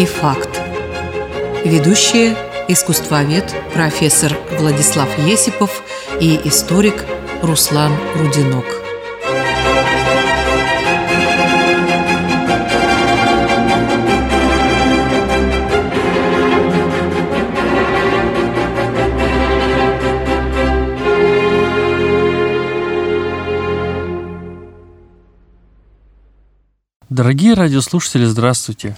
«Артефакт». Ведущие – искусствовед профессор Владислав Есипов и историк Руслан Рудинок. Дорогие радиослушатели, здравствуйте.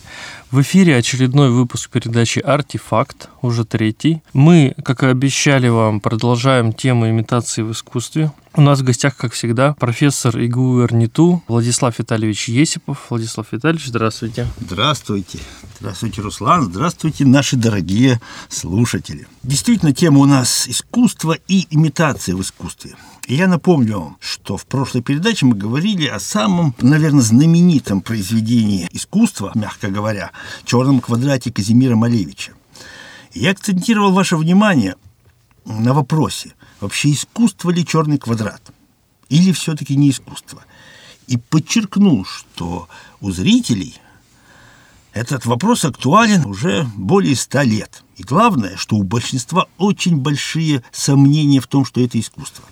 В эфире очередной выпуск передачи «Артефакт», уже третий. Мы, как и обещали вам, продолжаем тему имитации в искусстве. У нас в гостях, как всегда, профессор ИГУ РНИТУ Владислав Витальевич Есипов. Владислав Витальевич, здравствуйте. Здравствуйте. Здравствуйте, Руслан. Здравствуйте, наши дорогие слушатели. Действительно, тема у нас искусство и имитация в искусстве. И я напомню вам, что в прошлой передаче мы говорили о самом, наверное, знаменитом произведении искусства, мягко говоря, «Черном квадрате» Казимира Малевича. Я акцентировал ваше внимание на вопросе, вообще искусство ли черный квадрат? Или все-таки не искусство? И подчеркнул, что у зрителей этот вопрос актуален уже более ста лет. И главное, что у большинства очень большие сомнения в том, что это искусство.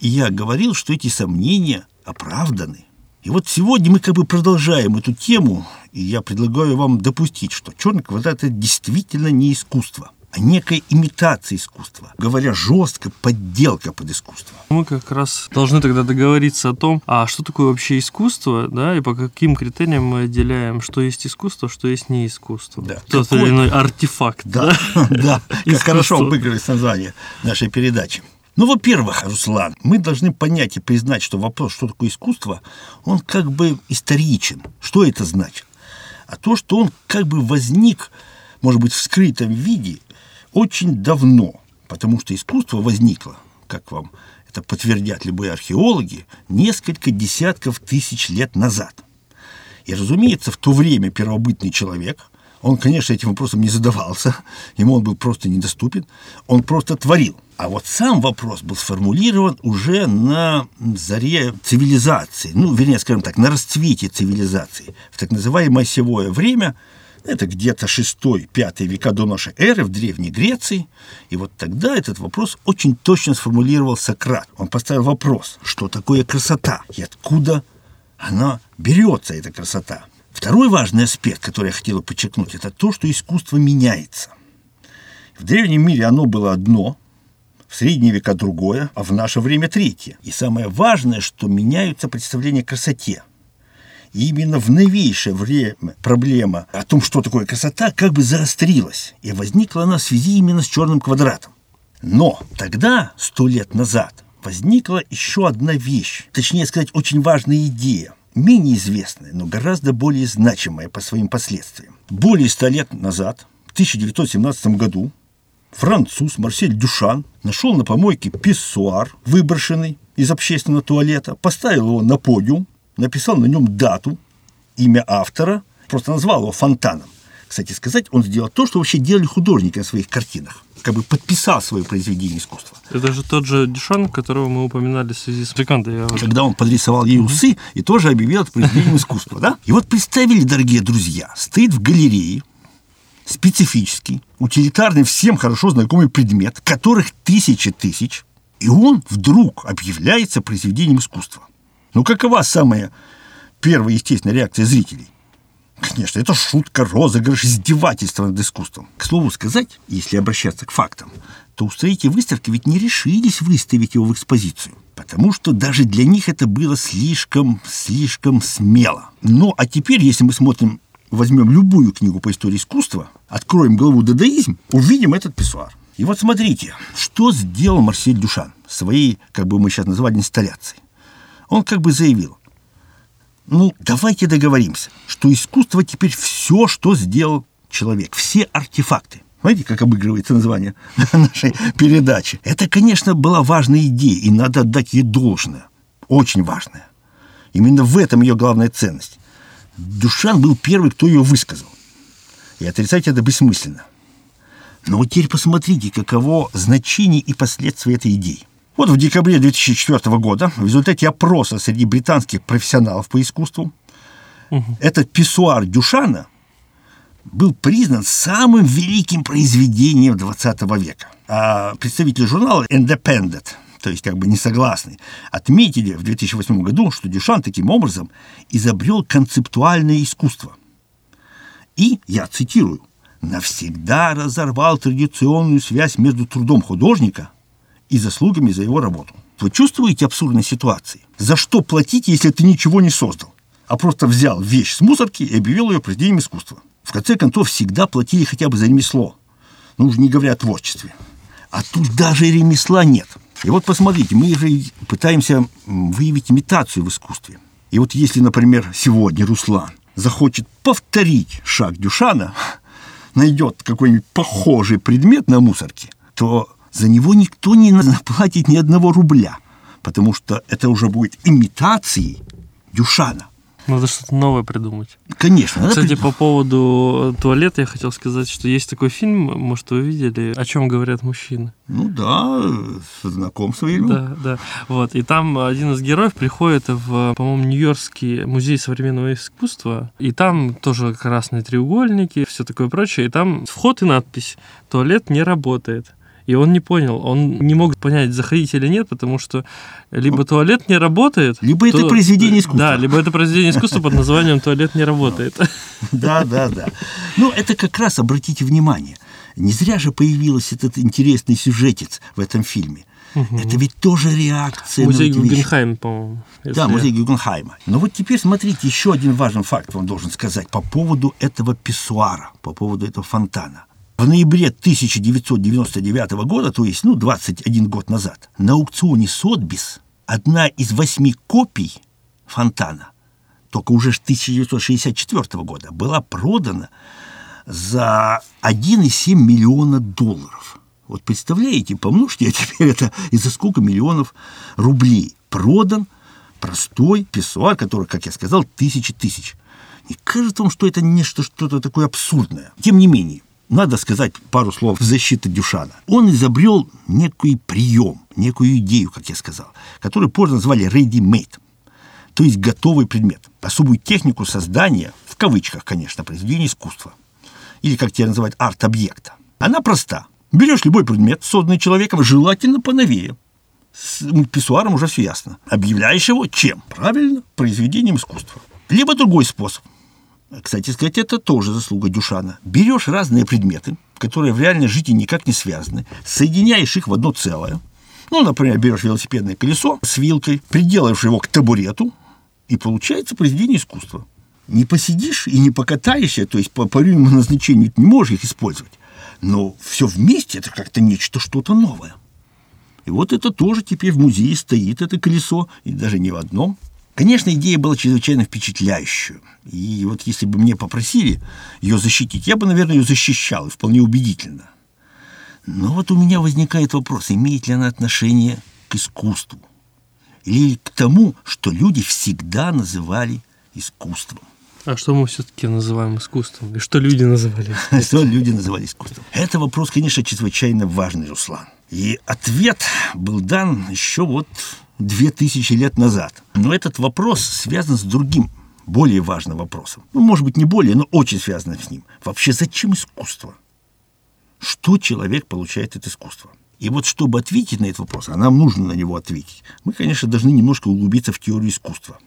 И я говорил, что эти сомнения оправданы. И вот сегодня мы как бы продолжаем эту тему, и я предлагаю вам допустить, что черный квадрат это действительно не искусство, а некая имитация искусства. Говоря жестко, подделка под искусство. Мы как раз должны тогда договориться о том, а что такое вообще искусство, да, и по каким критериям мы отделяем, что есть искусство, что есть не искусство. Да. Тот Какой... или иной артефакт. Да, да, как хорошо обыгрывать название нашей передачи. Ну, во-первых, Руслан, мы должны понять и признать, что вопрос, что такое искусство, он как бы историчен. Что это значит? А то, что он как бы возник, может быть, в скрытом виде очень давно, потому что искусство возникло, как вам это подтвердят любые археологи, несколько десятков тысяч лет назад. И, разумеется, в то время первобытный человек, он, конечно, этим вопросом не задавался, ему он был просто недоступен, он просто творил – а вот сам вопрос был сформулирован уже на заре цивилизации, ну, вернее, скажем так, на расцвете цивилизации, в так называемое осевое время, это где-то 6-5 века до нашей эры в Древней Греции. И вот тогда этот вопрос очень точно сформулировал Сократ. Он поставил вопрос, что такое красота? И откуда она берется, эта красота. Второй важный аспект, который я хотел подчеркнуть, это то, что искусство меняется. В древнем мире оно было одно, в средние века другое, а в наше время третье. И самое важное, что меняются представления о красоте. И именно в новейшее время проблема о том, что такое красота, как бы заострилась. И возникла она в связи именно с черным квадратом. Но тогда, сто лет назад, возникла еще одна вещь, точнее сказать, очень важная идея, менее известная, но гораздо более значимая по своим последствиям. Более ста лет назад, в 1917 году, француз Марсель Дюшан нашел на помойке писсуар, выброшенный из общественного туалета, поставил его на подиум, написал на нем дату, имя автора, просто назвал его фонтаном. Кстати сказать, он сделал то, что вообще делали художники на своих картинах. Как бы подписал свое произведение искусства. Это же тот же Дюшан, которого мы упоминали в связи с Брикантой. Когда он подрисовал ей усы и тоже объявил это произведением искусства. Да? И вот представили, дорогие друзья, стоит в галерее специфический, утилитарный, всем хорошо знакомый предмет, которых тысячи тысяч, и он вдруг объявляется произведением искусства. Ну, какова самая первая естественная реакция зрителей? Конечно, это шутка, розыгрыш, издевательство над искусством. К слову сказать, если обращаться к фактам, то устроители выставки ведь не решились выставить его в экспозицию, потому что даже для них это было слишком, слишком смело. Ну, а теперь, если мы смотрим возьмем любую книгу по истории искусства, откроем главу «Дадаизм», увидим этот писсуар. И вот смотрите, что сделал Марсель Дюшан своей, как бы мы сейчас называли, инсталляцией. Он как бы заявил, ну, давайте договоримся, что искусство теперь все, что сделал человек, все артефакты. Знаете, как обыгрывается название нашей передачи? Это, конечно, была важная идея, и надо отдать ей должное. Очень важная. Именно в этом ее главная ценность. Душан был первый, кто ее высказал. И отрицать это бессмысленно. Но вот теперь посмотрите, каково значение и последствия этой идеи. Вот в декабре 2004 года в результате опроса среди британских профессионалов по искусству угу. этот писсуар Дюшана был признан самым великим произведением 20 века. А представители журнала Independent, то есть как бы несогласный, отметили в 2008 году, что Дюшан таким образом изобрел концептуальное искусство. И, я цитирую, навсегда разорвал традиционную связь между трудом художника и заслугами за его работу. Вы чувствуете абсурдность ситуации? За что платить, если ты ничего не создал, а просто взял вещь с мусорки и объявил ее произведением искусства? В конце концов, всегда платили хотя бы за ремесло. Ну, уже не говоря о творчестве. А тут даже ремесла нет. И вот посмотрите, мы же пытаемся выявить имитацию в искусстве. И вот если, например, сегодня Руслан захочет повторить шаг Дюшана, найдет какой-нибудь похожий предмет на мусорке, то за него никто не заплатит ни одного рубля, потому что это уже будет имитацией Дюшана. Надо что-то новое придумать. Конечно. Кстати, придумать. по поводу туалета я хотел сказать, что есть такой фильм, может, вы видели, о чем говорят мужчины. Ну да, знаком с фильмом. Да, да. Вот. И там один из героев приходит в, по-моему, Нью-Йоркский музей современного искусства, и там тоже красные треугольники, все такое прочее, и там вход и надпись «Туалет не работает». И он не понял, он не мог понять, заходить или нет, потому что либо туалет не работает... Либо то, это произведение искусства. Да, либо это произведение искусства под названием «Туалет не работает». Да, да, да. Ну, это как раз, обратите внимание, не зря же появился этот интересный сюжетец в этом фильме. Угу. Это ведь тоже реакция музей на Гугенхайм, по-моему. Да, музей Гугенхайма. Но вот теперь смотрите, еще один важный факт вам должен сказать по поводу этого писсуара, по поводу этого фонтана. В ноябре 1999 года, то есть, ну, 21 год назад, на аукционе Сотбис одна из восьми копий фонтана, только уже 1964 года, была продана за 1,7 миллиона долларов. Вот представляете, помножьте теперь это из-за сколько миллионов рублей. Продан простой писсуар, который, как я сказал, тысячи тысяч. Не кажется вам, что это нечто что-то такое абсурдное? Тем не менее, надо сказать пару слов в защиту Дюшана. Он изобрел некий прием, некую идею, как я сказал, которую позже назвали ready-made, то есть готовый предмет, особую технику создания, в кавычках, конечно, произведения искусства, или, как тебя называют, арт-объекта. Она проста. Берешь любой предмет, созданный человеком, желательно поновее. С писсуаром уже все ясно. Объявляешь его чем? Правильно, произведением искусства. Либо другой способ. Кстати сказать, это тоже заслуга Дюшана. Берешь разные предметы, которые в реальной жизни никак не связаны, соединяешь их в одно целое. Ну, например, берешь велосипедное колесо с вилкой, приделаешь его к табурету, и получается произведение искусства. Не посидишь и не покатаешься, то есть по прямому назначению ты не можешь их использовать. Но все вместе это как-то нечто, что-то новое. И вот это тоже теперь в музее стоит, это колесо, и даже не в одном – Конечно, идея была чрезвычайно впечатляющая. И вот если бы мне попросили ее защитить, я бы, наверное, ее защищал, и вполне убедительно. Но вот у меня возникает вопрос, имеет ли она отношение к искусству? Или к тому, что люди всегда называли искусством? А что мы все-таки называем искусством? И что люди называли искусством? Что люди называли искусством? Это вопрос, конечно, чрезвычайно важный, Руслан. И ответ был дан еще вот две тысячи лет назад. Но этот вопрос связан с другим, более важным вопросом. Ну, может быть, не более, но очень связанным с ним. Вообще, зачем искусство? Что человек получает от искусства? И вот чтобы ответить на этот вопрос, а нам нужно на него ответить, мы, конечно, должны немножко углубиться в теорию искусства.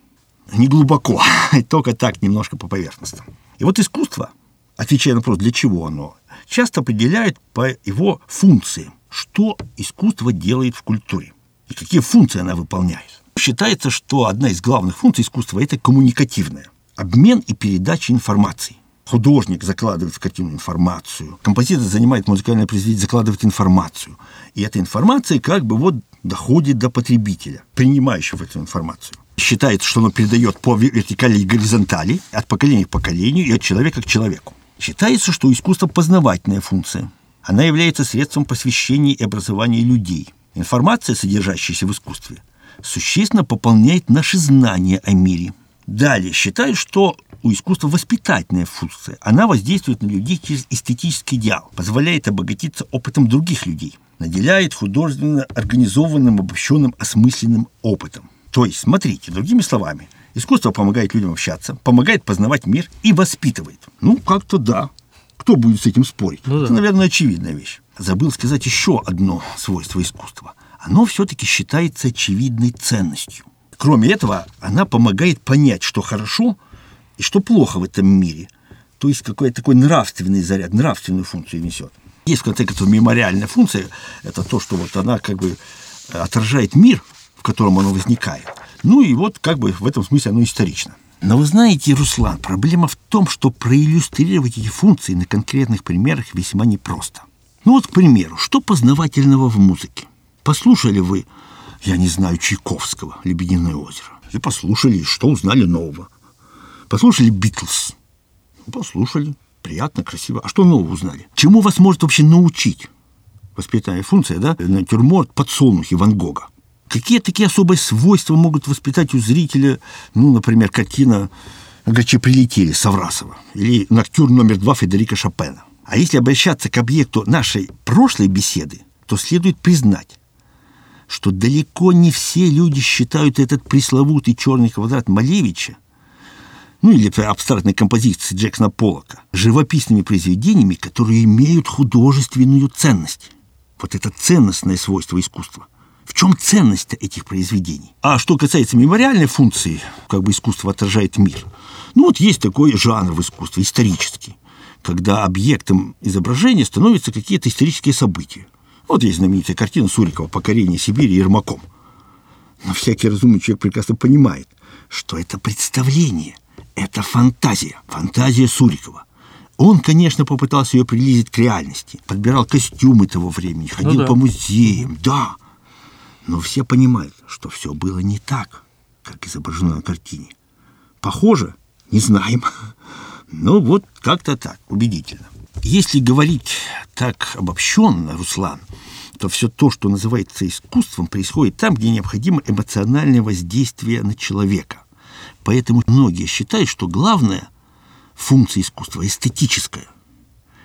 Не глубоко, только так, немножко по поверхности. И вот искусство, отвечая на вопрос, для чего оно, часто определяет по его функции, что искусство делает в культуре и какие функции она выполняет. Считается, что одна из главных функций искусства – это коммуникативная. Обмен и передача информации. Художник закладывает в картину информацию, композитор занимает музыкальное произведение, закладывает информацию. И эта информация как бы вот доходит до потребителя, принимающего эту информацию. Считается, что она передает по вертикали и горизонтали, от поколения к поколению и от человека к человеку. Считается, что искусство – познавательная функция. Она является средством посвящения и образования людей – Информация, содержащаяся в искусстве, существенно пополняет наши знания о мире. Далее считают, что у искусства воспитательная функция. Она воздействует на людей через эстетический идеал, позволяет обогатиться опытом других людей, наделяет художественно организованным, обобщенным, осмысленным опытом. То есть, смотрите, другими словами, искусство помогает людям общаться, помогает познавать мир и воспитывает. Ну, как-то да, Кто будет с этим спорить? Ну, да. Это, наверное, очевидная вещь. Забыл сказать еще одно свойство искусства. Оно все-таки считается очевидной ценностью. Кроме этого, она помогает понять, что хорошо и что плохо в этом мире. То есть какой-то такой нравственный заряд, нравственную функцию несет. Есть, в конце концов, мемориальная функция. Это то, что вот она как бы отражает мир, в котором оно возникает. Ну и вот как бы в этом смысле оно исторично. Но вы знаете, Руслан, проблема в том, что проиллюстрировать эти функции на конкретных примерах весьма непросто. Ну вот, к примеру, что познавательного в музыке? Послушали вы, я не знаю, Чайковского «Лебединое озеро». И послушали, что узнали нового. Послушали «Битлз». Послушали, приятно, красиво. А что нового узнали? Чему вас может вообще научить? Воспитание функция, да? Натюрморт подсолнухи Ван Гога. Какие такие особые свойства могут воспитать у зрителя, ну, например, картина «Гачи прилетели» Саврасова или «Ноктюр номер два» Федерика Шопена. А если обращаться к объекту нашей прошлой беседы, то следует признать, что далеко не все люди считают этот пресловутый черный квадрат Малевича, ну или абстрактной композиции Джексона Поллока, живописными произведениями, которые имеют художественную ценность. Вот это ценностное свойство искусства. В чем ценность этих произведений? А что касается мемориальной функции, как бы искусство отражает мир, ну вот есть такой жанр в искусстве, исторический, когда объектом изображения становятся какие-то исторические события. Вот есть знаменитая картина Сурикова «Покорение Сибири Ермаком». Но всякий разумный человек прекрасно понимает, что это представление, это фантазия, фантазия Сурикова. Он, конечно, попытался ее приблизить к реальности, подбирал костюмы того времени, ходил ну да. по музеям, да. Но все понимают, что все было не так, как изображено на картине. Похоже, не знаем. Ну вот как-то так, убедительно. Если говорить так обобщенно, Руслан, то все то, что называется искусством, происходит там, где необходимо эмоциональное воздействие на человека. Поэтому многие считают, что главная функция искусства эстетическая.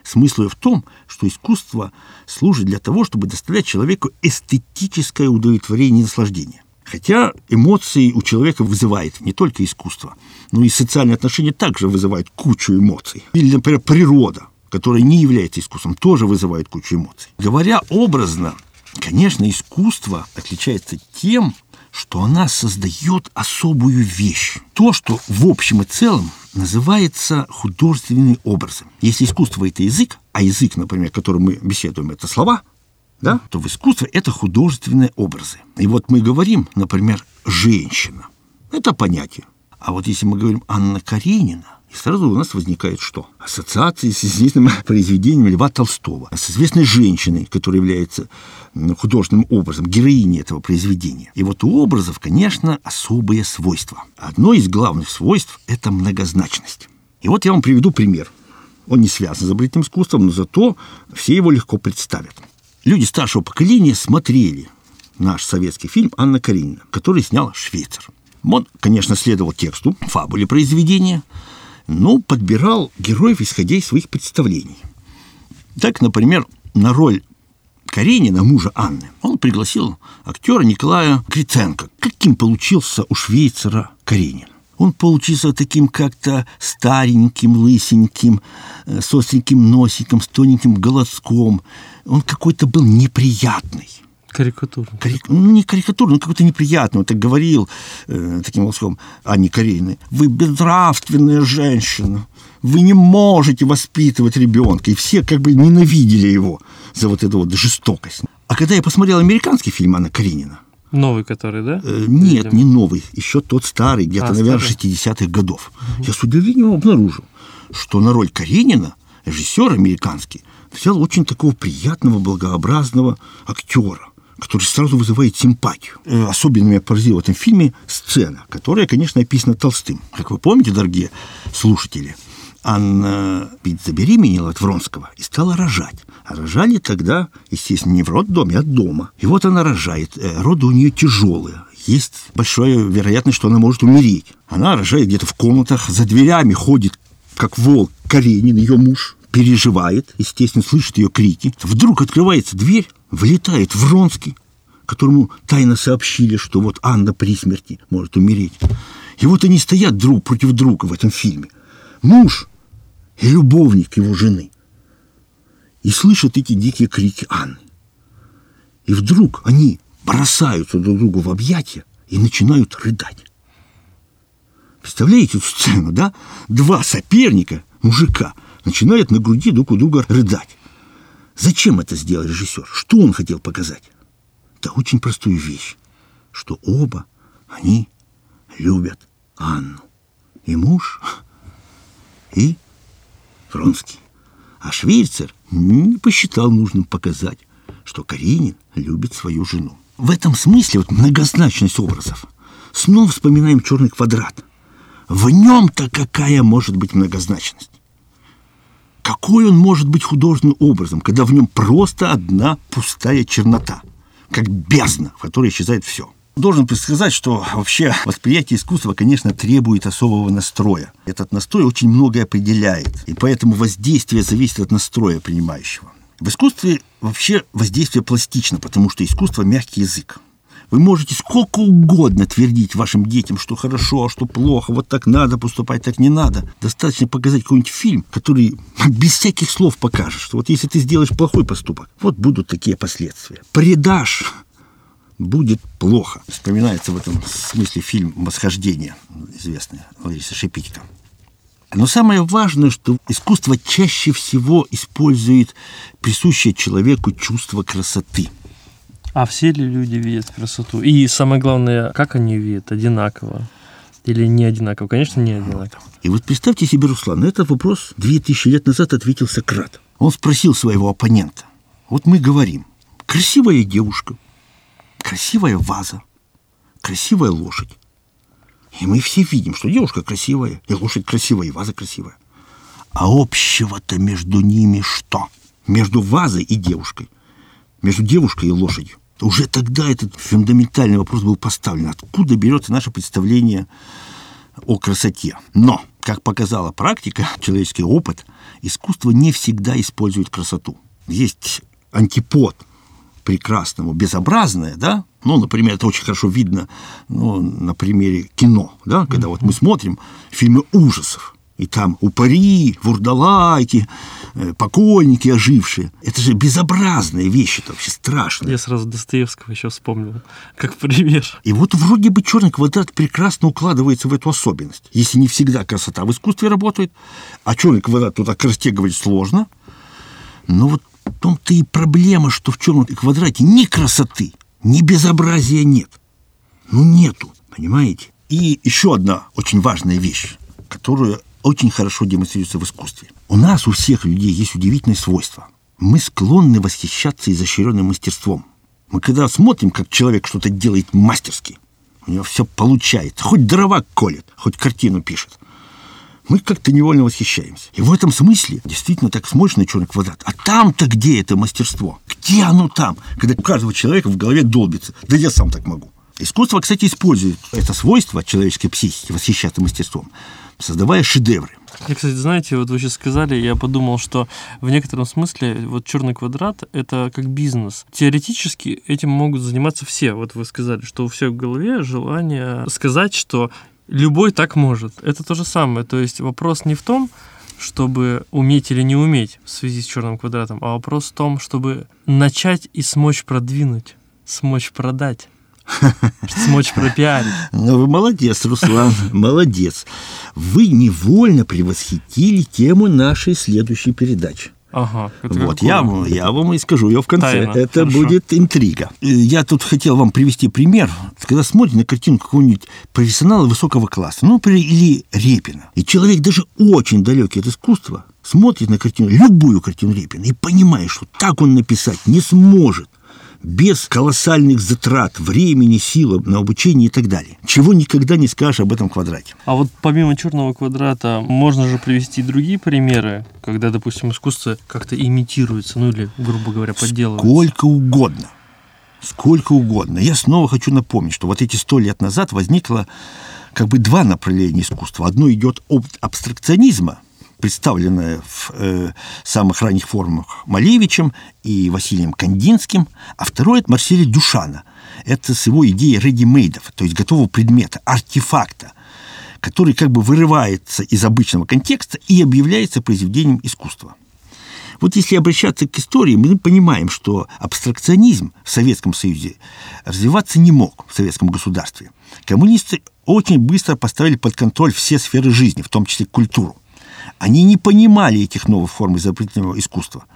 Смысл в том, что искусство служит для того, чтобы доставлять человеку эстетическое удовлетворение и наслаждение. Хотя эмоции у человека вызывает не только искусство, но и социальные отношения также вызывают кучу эмоций. Или, например, природа которое не является искусством, тоже вызывает кучу эмоций. Говоря образно, конечно, искусство отличается тем, что она создает особую вещь. То, что в общем и целом называется художественным образом. Если искусство – это язык, а язык, например, которым мы беседуем, это слова, да, то в искусстве это художественные образы. И вот мы говорим, например, «женщина». Это понятие. А вот если мы говорим «Анна Каренина», и сразу у нас возникает что? Ассоциации с известным произведением Льва Толстого, с известной женщиной, которая является художественным образом, героиней этого произведения. И вот у образов, конечно, особые свойства. Одно из главных свойств – это многозначность. И вот я вам приведу пример. Он не связан с изобретением искусством, но зато все его легко представят. Люди старшего поколения смотрели наш советский фильм «Анна Каренина», который снял швейцар. Он, конечно, следовал тексту, фабуле произведения – но подбирал героев, исходя из своих представлений. Так, например, на роль Каренина, мужа Анны, он пригласил актера Николая Криценко. Каким получился у швейцара Каренин? Он получился таким как-то стареньким, лысеньким, э, с остреньким носиком, с тоненьким голоском. Он какой-то был неприятный. Карикатурный. Карик... Ну, не карикатурный, но какой-то неприятный. Он так говорил э, таким голоском Анне Карениной. Вы безнравственная женщина. Вы не можете воспитывать ребенка. И все как бы ненавидели его за вот эту вот жестокость. А когда я посмотрел американский фильм Анна Каренина, Новый который, да? Э, нет, Или... не новый. Еще тот старый, где-то, а, наверное, 60-х годов. Угу. Я с удивлением обнаружил, что на роль Каренина режиссер американский взял очень такого приятного, благообразного актера который сразу вызывает симпатию. Э, особенно меня поразила в этом фильме сцена, которая, конечно, описана Толстым. Как вы помните, дорогие слушатели, Анна ведь забеременела от Вронского и стала рожать. А рожали тогда, естественно, не в роддоме, а дома. И вот она рожает. Э, роды у нее тяжелые. Есть большая вероятность, что она может умереть. Она рожает где-то в комнатах, за дверями ходит, как волк, Каренин, ее муж, переживает, естественно, слышит ее крики. Вдруг открывается дверь, влетает Вронский, которому тайно сообщили, что вот Анна при смерти может умереть. И вот они стоят друг против друга в этом фильме. Муж и любовник его жены. и слышат эти дикие крики Анны. И вдруг они бросаются друг другу в объятия и начинают рыдать. Представляете эту сцену, да? Два соперника, мужика, начинают на груди друг у друга рыдать. Зачем это сделал режиссер? Что он хотел показать? Да очень простую вещь, что оба они любят Анну. И муж, и Вронский. А Швейцер не посчитал нужным показать, что Каренин любит свою жену. В этом смысле вот многозначность образов. Снова вспоминаем черный квадрат. В нем-то какая может быть многозначность? Какой он может быть художественным образом, когда в нем просто одна пустая чернота, как бездна, в которой исчезает все? Должен предсказать, что вообще восприятие искусства, конечно, требует особого настроя. Этот настрой очень многое определяет, и поэтому воздействие зависит от настроя принимающего. В искусстве вообще воздействие пластично, потому что искусство – мягкий язык. Вы можете сколько угодно твердить вашим детям, что хорошо, а что плохо, вот так надо поступать, так не надо. Достаточно показать какой-нибудь фильм, который без всяких слов покажет, что вот если ты сделаешь плохой поступок, вот будут такие последствия. Предашь будет плохо. Вспоминается в этом смысле фильм «Восхождение», известный Лариса Шепитько. Но самое важное, что искусство чаще всего использует присущее человеку чувство красоты – а все ли люди видят красоту? И самое главное, как они видят? Одинаково? Или не одинаково? Конечно, не одинаково. И вот представьте себе, Руслан, на этот вопрос 2000 лет назад ответил Сократ. Он спросил своего оппонента. Вот мы говорим, красивая девушка, красивая ваза, красивая лошадь. И мы все видим, что девушка красивая, и лошадь красивая, и ваза красивая. А общего-то между ними что? Между вазой и девушкой. Между девушкой и лошадью. Уже тогда этот фундаментальный вопрос был поставлен. Откуда берется наше представление о красоте? Но, как показала практика, человеческий опыт, искусство не всегда использует красоту. Есть антипод прекрасному, безобразное, да, ну, например, это очень хорошо видно ну, на примере кино, да, когда вот мы смотрим фильмы ужасов, и там упыри, вурдалаки, э, покойники ожившие. Это же безобразные вещи, это вообще страшно. Я сразу Достоевского еще вспомнил, как пример. И вот вроде бы черный квадрат прекрасно укладывается в эту особенность. Если не всегда красота в искусстве работает, а черный квадрат туда растягивать сложно, но вот в том-то и проблема, что в черном квадрате ни красоты, ни безобразия нет. Ну, нету, понимаете? И еще одна очень важная вещь, которую очень хорошо демонстрируется в искусстве. У нас, у всех людей, есть удивительное свойство. Мы склонны восхищаться изощренным мастерством. Мы когда смотрим, как человек что-то делает мастерски, у него все получается. Хоть дрова колет, хоть картину пишет. Мы как-то невольно восхищаемся. И в этом смысле действительно так смотришь на черный квадрат. А там-то где это мастерство? Где оно там? Когда у каждого человека в голове долбится. Да я сам так могу. Искусство, кстати, использует это свойство человеческой психики, восхищаться мастерством, создавая шедевры. Я, кстати, знаете, вот вы сейчас сказали, я подумал, что в некотором смысле вот черный квадрат это как бизнес. Теоретически этим могут заниматься все. Вот вы сказали, что у всех в голове желание сказать, что любой так может. Это то же самое. То есть вопрос не в том, чтобы уметь или не уметь в связи с черным квадратом, а вопрос в том, чтобы начать и смочь продвинуть, смочь продать. Смочь пропиарить. Ну, вы молодец, Руслан, молодец. Вы невольно превосхитили тему нашей следующей передачи. Ага. Вот, я, я вам и скажу ее в конце. Тайна. Это Хорошо. будет интрига. Я тут хотел вам привести пример. Когда смотрите на картину какого-нибудь профессионала высокого класса, ну, или Репина, и человек даже очень далекий от искусства, смотрит на картину, любую картину Репина, и понимает, что так он написать не сможет без колоссальных затрат времени, силы на обучение и так далее. Чего никогда не скажешь об этом квадрате. А вот помимо черного квадрата можно же привести другие примеры, когда, допустим, искусство как-то имитируется, ну или, грубо говоря, подделывается. Сколько угодно. Сколько угодно. Я снова хочу напомнить, что вот эти сто лет назад возникло как бы два направления искусства. Одно идет от абстракционизма – представленная в э, самых ранних формах Малевичем и Василием Кандинским, а второе – это Марселя Дюшана. Это с его идеей редимейдов, то есть готового предмета, артефакта, который как бы вырывается из обычного контекста и объявляется произведением искусства. Вот если обращаться к истории, мы понимаем, что абстракционизм в Советском Союзе развиваться не мог в советском государстве. Коммунисты очень быстро поставили под контроль все сферы жизни, в том числе культуру. Они не понимали этих новых форм изобретательного искусства.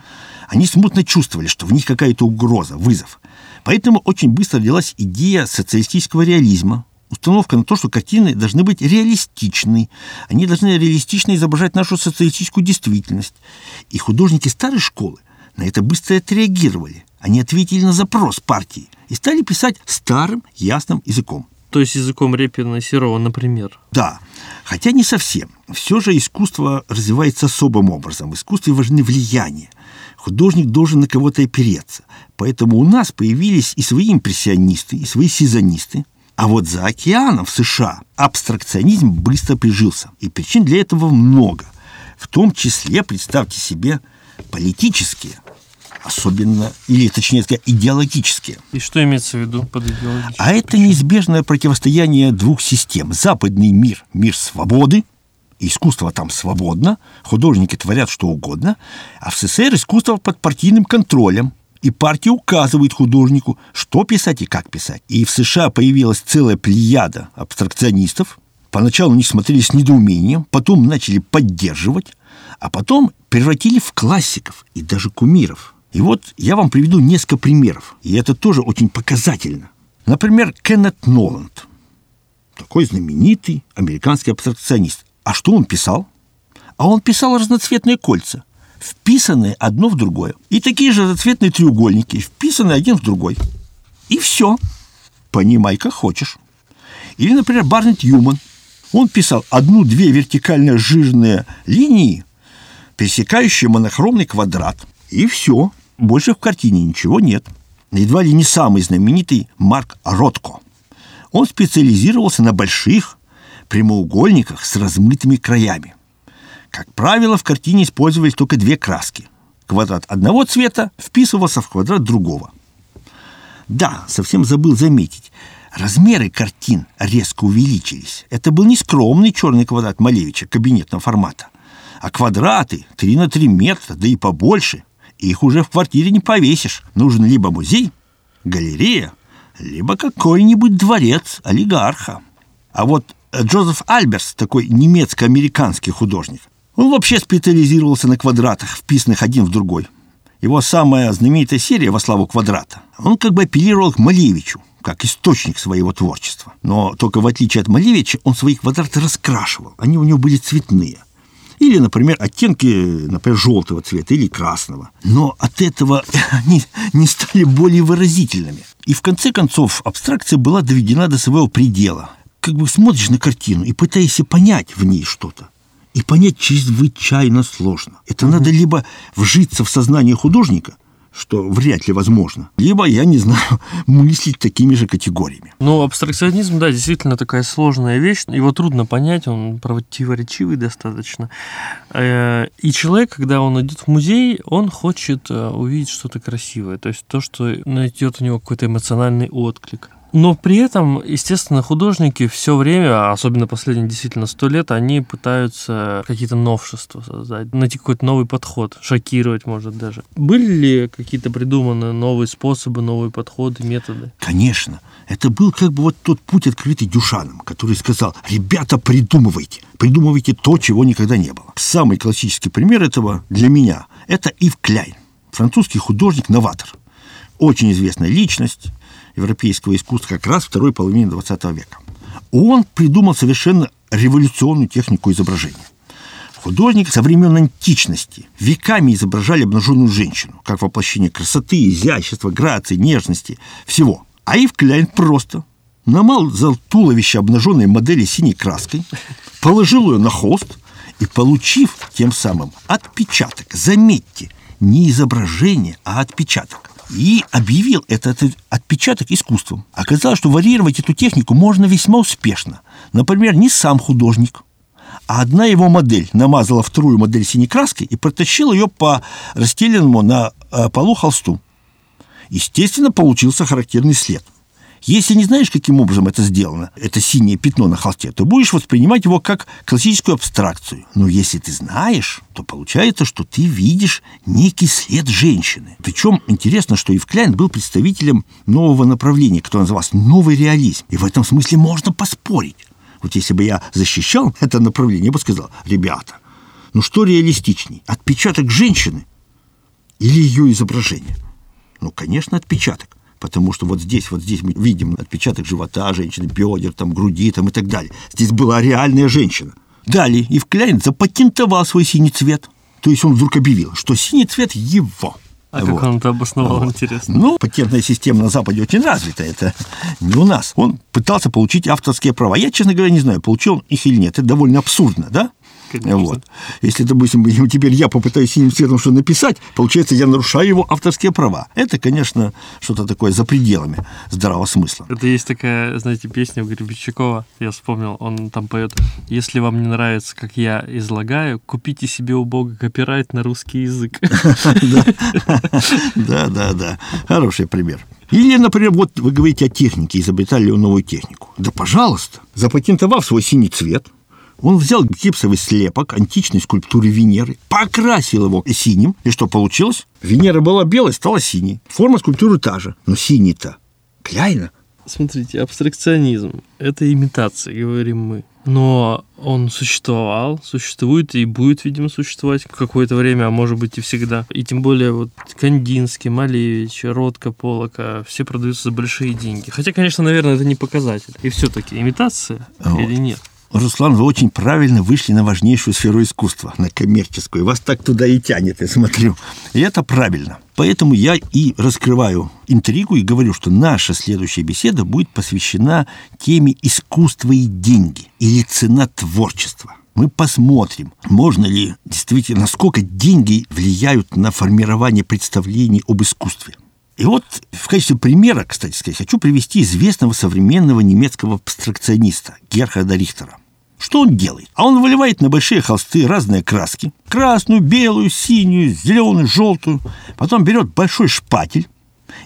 Они смутно чувствовали, что в них какая-то угроза, вызов. Поэтому очень быстро родилась идея социалистического реализма, установка на то, что картины должны быть реалистичны, они должны реалистично изображать нашу социалистическую действительность. И художники старой школы на это быстро отреагировали. Они ответили на запрос партии и стали писать старым ясным языком. То есть языком Репина и Серова, например. Да, хотя не совсем. Все же искусство развивается особым образом. В искусстве важны влияния. Художник должен на кого-то опереться. Поэтому у нас появились и свои импрессионисты, и свои сезонисты. А вот за океаном в США абстракционизм быстро прижился. И причин для этого много. В том числе, представьте себе, политические особенно, или точнее сказать, идеологические. И что имеется в виду под идеологическим? А это неизбежное противостояние двух систем. Западный мир – мир свободы, искусство там свободно, художники творят что угодно, а в СССР искусство под партийным контролем, и партия указывает художнику, что писать и как писать. И в США появилась целая плеяда абстракционистов. Поначалу они смотрели с недоумением, потом начали поддерживать, а потом превратили в классиков и даже кумиров – и вот я вам приведу несколько примеров, и это тоже очень показательно. Например, Кеннет Ноланд, такой знаменитый американский абстракционист. А что он писал? А он писал разноцветные кольца, вписанные одно в другое. И такие же разноцветные треугольники, вписанные один в другой. И все. Понимай, как хочешь. Или, например, Барнет Юман. Он писал одну-две вертикально жирные линии, пересекающие монохромный квадрат. И все. Больше в картине ничего нет. Едва ли не самый знаменитый Марк Ротко. Он специализировался на больших прямоугольниках с размытыми краями. Как правило, в картине использовались только две краски. Квадрат одного цвета вписывался в квадрат другого. Да, совсем забыл заметить, размеры картин резко увеличились. Это был не скромный черный квадрат Малевича кабинетного формата, а квадраты 3 на 3 метра, да и побольше – их уже в квартире не повесишь. Нужен либо музей, галерея, либо какой-нибудь дворец олигарха. А вот Джозеф Альберс, такой немецко-американский художник, он вообще специализировался на квадратах, вписанных один в другой. Его самая знаменитая серия «Во славу квадрата». Он как бы апеллировал к Малевичу, как источник своего творчества. Но только в отличие от Малевича, он свои квадраты раскрашивал. Они у него были цветные. Или, например, оттенки, например, желтого цвета или красного. Но от этого они не стали более выразительными. И в конце концов абстракция была доведена до своего предела. Как бы смотришь на картину и пытаешься понять в ней что-то. И понять чрезвычайно сложно. Это угу. надо либо вжиться в сознание художника, что вряд ли возможно. Либо, я не знаю, мыслить такими же категориями. Ну, абстракционизм, да, действительно такая сложная вещь. Его трудно понять, он противоречивый достаточно. Э, и человек, когда он идет в музей, он хочет э, увидеть что-то красивое. То есть то, что найдет у него какой-то эмоциональный отклик. Но при этом, естественно, художники все время, особенно последние действительно сто лет, они пытаются какие-то новшества создать, найти какой-то новый подход, шокировать, может, даже. Были ли какие-то придуманы новые способы, новые подходы, методы? Конечно. Это был как бы вот тот путь, открытый Дюшаном, который сказал, ребята, придумывайте, придумывайте то, чего никогда не было. Самый классический пример этого для меня – это Ив Кляйн, французский художник-новатор. Очень известная личность, европейского искусства как раз второй половины 20 века. Он придумал совершенно революционную технику изображения. Художники со времен античности веками изображали обнаженную женщину, как воплощение красоты, изящества, грации, нежности, всего. А Ив Кляйн просто намазал туловище обнаженной модели синей краской, положил ее на холст и, получив тем самым отпечаток, заметьте, не изображение, а отпечаток, и объявил этот отпечаток искусством. Оказалось, что варьировать эту технику можно весьма успешно. Например, не сам художник, а одна его модель намазала вторую модель синей краской и протащила ее по расстеленному на э, полу холсту. Естественно, получился характерный след. Если не знаешь, каким образом это сделано, это синее пятно на холсте, то будешь воспринимать его как классическую абстракцию. Но если ты знаешь, то получается, что ты видишь некий след женщины. Причем интересно, что Ив Кляйн был представителем нового направления, которое называлось «новый реализм». И в этом смысле можно поспорить. Вот если бы я защищал это направление, я бы сказал, ребята, ну что реалистичней, отпечаток женщины или ее изображение? Ну, конечно, отпечаток потому что вот здесь, вот здесь мы видим отпечаток живота женщины, бедер, там, груди там, и так далее. Здесь была реальная женщина. Далее Ив Кляйн запатентовал свой синий цвет. То есть он вдруг объявил, что синий цвет его. А вот. как он это обосновал, вот. интересно? Ну, патентная система на Западе очень развита, это не у нас. Он пытался получить авторские права. Я, честно говоря, не знаю, получил он их или нет. Это довольно абсурдно, да? Конечно. Вот. Если, допустим, теперь я попытаюсь синим цветом что написать, получается, я нарушаю его авторские права. Это, конечно, что-то такое за пределами здравого смысла. Это есть такая, знаете, песня у Гребенщикова, я вспомнил, он там поет «Если вам не нравится, как я излагаю, купите себе у Бога копирайт на русский язык». Да, да, да. Хороший пример. Или, например, вот вы говорите о технике, изобретали ли новую технику. Да, пожалуйста, запатентовав свой синий цвет, он взял гипсовый слепок античной скульптуры Венеры, покрасил его синим, и что получилось? Венера была белой, стала синей. Форма скульптуры та же, но синий-то Кляйна. Смотрите, абстракционизм – это имитация, говорим мы. Но он существовал, существует и будет, видимо, существовать какое-то время, а может быть и всегда. И тем более вот Кандинский, Малевич, Ротко, Полока, все продаются за большие деньги. Хотя, конечно, наверное, это не показатель. И все-таки имитация вот. или нет? Руслан, вы очень правильно вышли на важнейшую сферу искусства, на коммерческую. Вас так туда и тянет, я смотрю. И это правильно. Поэтому я и раскрываю интригу и говорю, что наша следующая беседа будет посвящена теме искусства и деньги, или цена творчества. Мы посмотрим, можно ли действительно, насколько деньги влияют на формирование представлений об искусстве. И вот в качестве примера, кстати сказать, хочу привести известного современного немецкого абстракциониста Герхарда Рихтера. Что он делает? А он выливает на большие холсты разные краски. Красную, белую, синюю, зеленую, желтую. Потом берет большой шпатель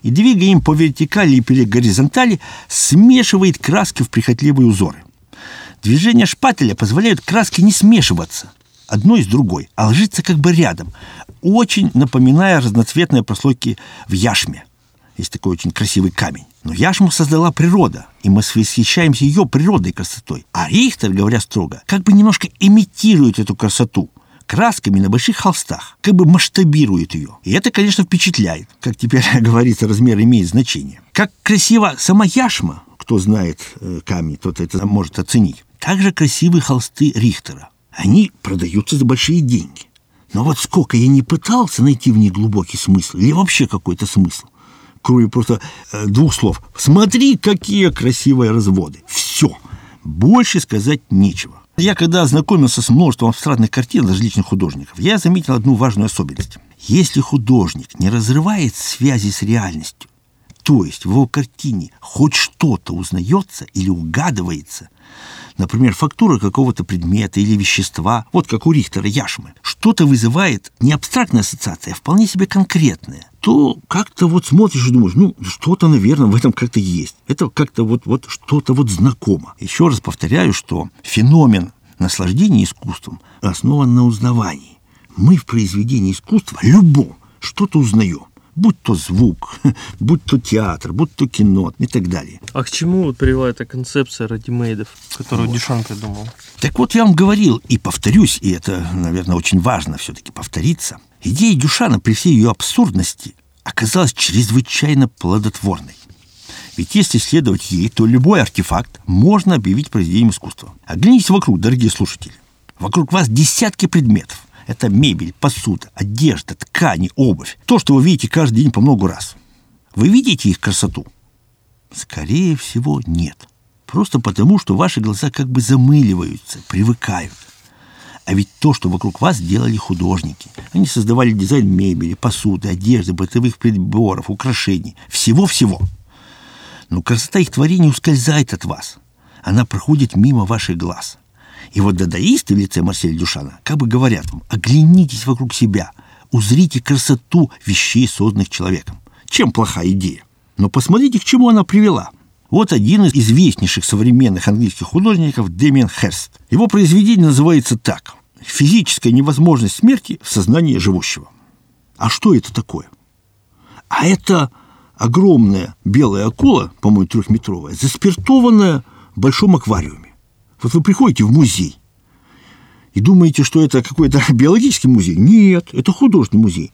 и, двигая им по вертикали или горизонтали, смешивает краски в прихотливые узоры. Движения шпателя позволяют краске не смешиваться одной с другой, а ложиться как бы рядом, очень напоминая разноцветные прослойки в яшме. Есть такой очень красивый камень. Но яшму создала природа, и мы восхищаемся ее природной красотой. А Рихтер, говоря строго, как бы немножко имитирует эту красоту красками на больших холстах, как бы масштабирует ее. И это, конечно, впечатляет. Как теперь говорится, размер имеет значение. Как красиво сама яшма, кто знает э, камни, тот это может оценить. Также красивые холсты Рихтера. Они продаются за большие деньги. Но вот сколько я не пытался найти в них глубокий смысл, или вообще какой-то смысл, кроме просто э, двух слов. Смотри, какие красивые разводы. Все. Больше сказать нечего. Я когда ознакомился с множеством абстрактных картин различных художников, я заметил одну важную особенность. Если художник не разрывает связи с реальностью, то есть в его картине хоть что-то узнается или угадывается, например, фактура какого-то предмета или вещества, вот как у Рихтера яшмы, что-то вызывает не абстрактная ассоциация, а вполне себе конкретная, то как-то вот смотришь и думаешь, ну, что-то, наверное, в этом как-то есть. Это как-то вот, вот что-то вот знакомо. Еще раз повторяю, что феномен наслаждения искусством основан на узнавании. Мы в произведении искусства любом что-то узнаем будь то звук, будь то театр, будь то кино и так далее. А к чему вот привела эта концепция радимейдов, которую вот. Дюшан придумал? Так вот, я вам говорил и повторюсь, и это, наверное, очень важно все-таки повториться. Идея Дюшана при всей ее абсурдности оказалась чрезвычайно плодотворной. Ведь если следовать ей, то любой артефакт можно объявить произведением искусства. Оглянитесь вокруг, дорогие слушатели. Вокруг вас десятки предметов. Это мебель, посуда, одежда, ткани, обувь. То, что вы видите каждый день по много раз. Вы видите их красоту? Скорее всего, нет. Просто потому, что ваши глаза как бы замыливаются, привыкают. А ведь то, что вокруг вас делали художники. Они создавали дизайн мебели, посуды, одежды, бытовых приборов, украшений. Всего-всего. Но красота их творений ускользает от вас. Она проходит мимо ваших глаз. И вот дадаисты в лице Марселя Дюшана как бы говорят вам, оглянитесь вокруг себя, узрите красоту вещей, созданных человеком. Чем плохая идея? Но посмотрите, к чему она привела. Вот один из известнейших современных английских художников Дэмиан Херст. Его произведение называется так «Физическая невозможность смерти в сознании живущего». А что это такое? А это огромная белая акула, по-моему, трехметровая, заспиртованная в большом аквариуме. Вот вы приходите в музей и думаете, что это какой-то биологический музей. Нет, это художественный музей.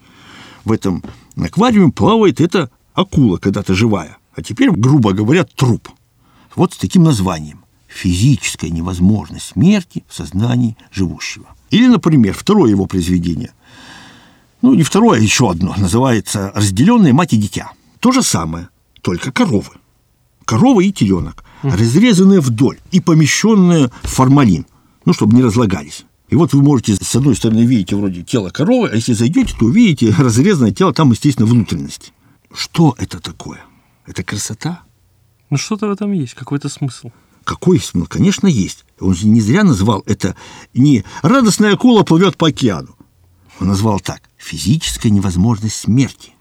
В этом аквариуме плавает эта акула, когда-то живая. А теперь, грубо говоря, труп. Вот с таким названием. Физическая невозможность смерти в сознании живущего. Или, например, второе его произведение. Ну, не второе, а еще одно. Называется «Разделенные мать и дитя». То же самое, только коровы. Корова и теленок, разрезанные вдоль и помещенные в формалин, ну, чтобы не разлагались. И вот вы можете, с одной стороны, видите вроде тело коровы, а если зайдете, то увидите разрезанное тело, там, естественно, внутренности. Что это такое? Это красота? Ну, что-то в этом есть, какой-то смысл. Какой смысл? Конечно, есть. Он же не зря назвал это не «радостная акула плывет по океану». Он назвал так «физическая невозможность смерти».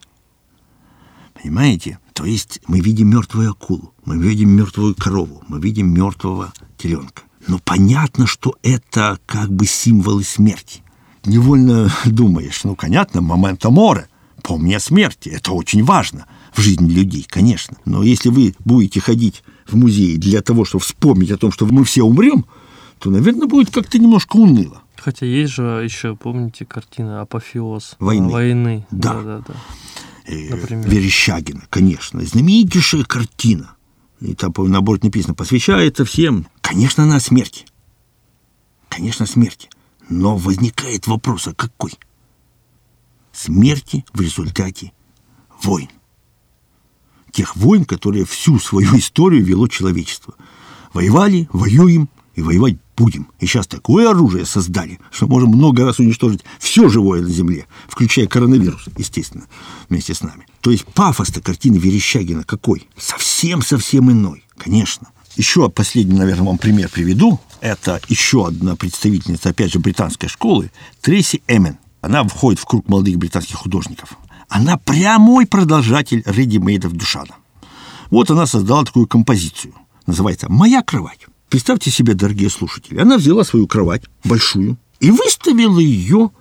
Понимаете? То есть мы видим мертвую акулу, мы видим мертвую корову, мы видим мертвого теленка. Но понятно, что это как бы символы смерти. Невольно думаешь, ну, понятно, момента море, помни о смерти, это очень важно в жизни людей, конечно. Но если вы будете ходить в музей для того, чтобы вспомнить о том, что мы все умрем, то, наверное, будет как-то немножко уныло. Хотя есть же еще, помните, картина «Апофеоз» войны. войны. Да. да, да, да. Э, Верещагина, конечно. Знаменитейшая картина. И там, по наоборот, написано, посвящается всем. Конечно, она смерти. Конечно, смерти. Но возникает вопрос, а какой? Смерти в результате войн. Тех войн, которые всю свою историю вело человечество. Воевали, воюем и воевать будем. И сейчас такое оружие создали, что можем много раз уничтожить все живое на Земле, включая коронавирус, естественно, вместе с нами. То есть пафос-то картины Верещагина какой? Совсем-совсем иной, конечно. Еще последний, наверное, вам пример приведу. Это еще одна представительница, опять же, британской школы, Трейси Эмен. Она входит в круг молодых британских художников. Она прямой продолжатель редимейдов Дюшана. Вот она создала такую композицию. Называется «Моя кровать». Представьте себе, дорогие слушатели, она взяла свою кровать, большую, и выставила ее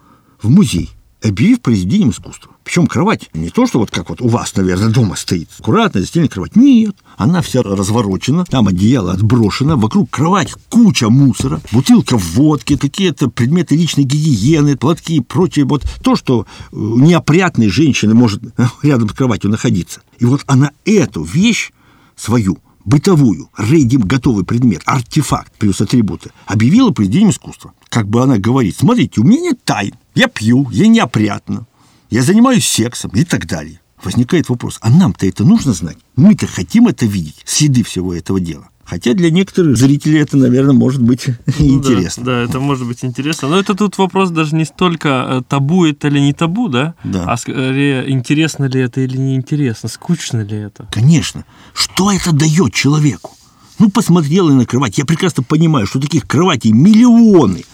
в музей, объявив произведением искусства. Причем кровать не то, что вот как вот у вас, наверное, дома стоит, аккуратно застеленная кровать. Нет, она вся разворочена, там одеяло отброшено, вокруг кровать куча мусора, бутылка водки, какие-то предметы личной гигиены, платки и прочее. Вот то, что э, неопрятной женщины может рядом с кроватью находиться. И вот она эту вещь свою бытовую, рейдим готовый предмет, артефакт плюс атрибуты, объявила произведением искусства. Как бы она говорит, смотрите, у меня нет тайн, я пью, я неопрятно, я занимаюсь сексом и так далее. Возникает вопрос, а нам-то это нужно знать? Мы-то хотим это видеть, следы всего этого дела. Хотя для некоторых зрителей это, наверное, может быть ну, интересно. Да, да, это может быть интересно. Но это тут вопрос даже не столько э, табу это или не табу, да? Да. А скорее, интересно ли это или неинтересно, скучно ли это. Конечно. Что это дает человеку? Ну, посмотрел и на кровать. Я прекрасно понимаю, что таких кроватей миллионы.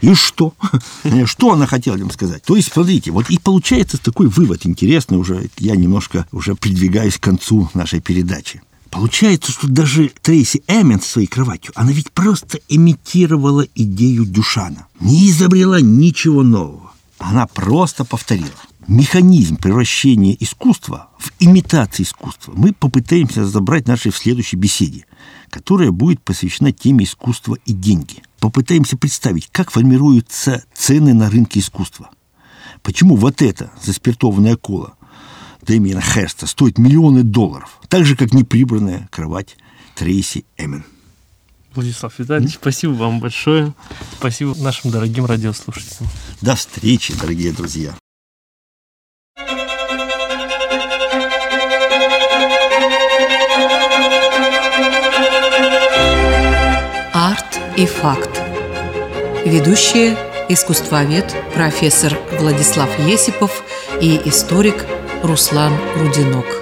И что? Что она хотела им сказать? То есть, смотрите, вот и получается такой вывод интересный уже. Я немножко уже придвигаюсь к концу нашей передачи. Получается, что даже Трейси Эммен с своей кроватью, она ведь просто имитировала идею Дюшана. Не изобрела ничего нового. Она просто повторила. Механизм превращения искусства в имитацию искусства мы попытаемся разобрать в нашей в следующей беседе, которая будет посвящена теме искусства и деньги. Попытаемся представить, как формируются цены на рынке искусства. Почему вот это заспиртованная кола – Дэмиена Херста стоит миллионы долларов, так же, как неприбранная кровать Трейси Эмен. Владислав Витальевич, спасибо вам большое. Спасибо нашим дорогим радиослушателям. До встречи, дорогие друзья. Арт и факт. Ведущие искусствовед профессор Владислав Есипов и историк Руслан Рудинок.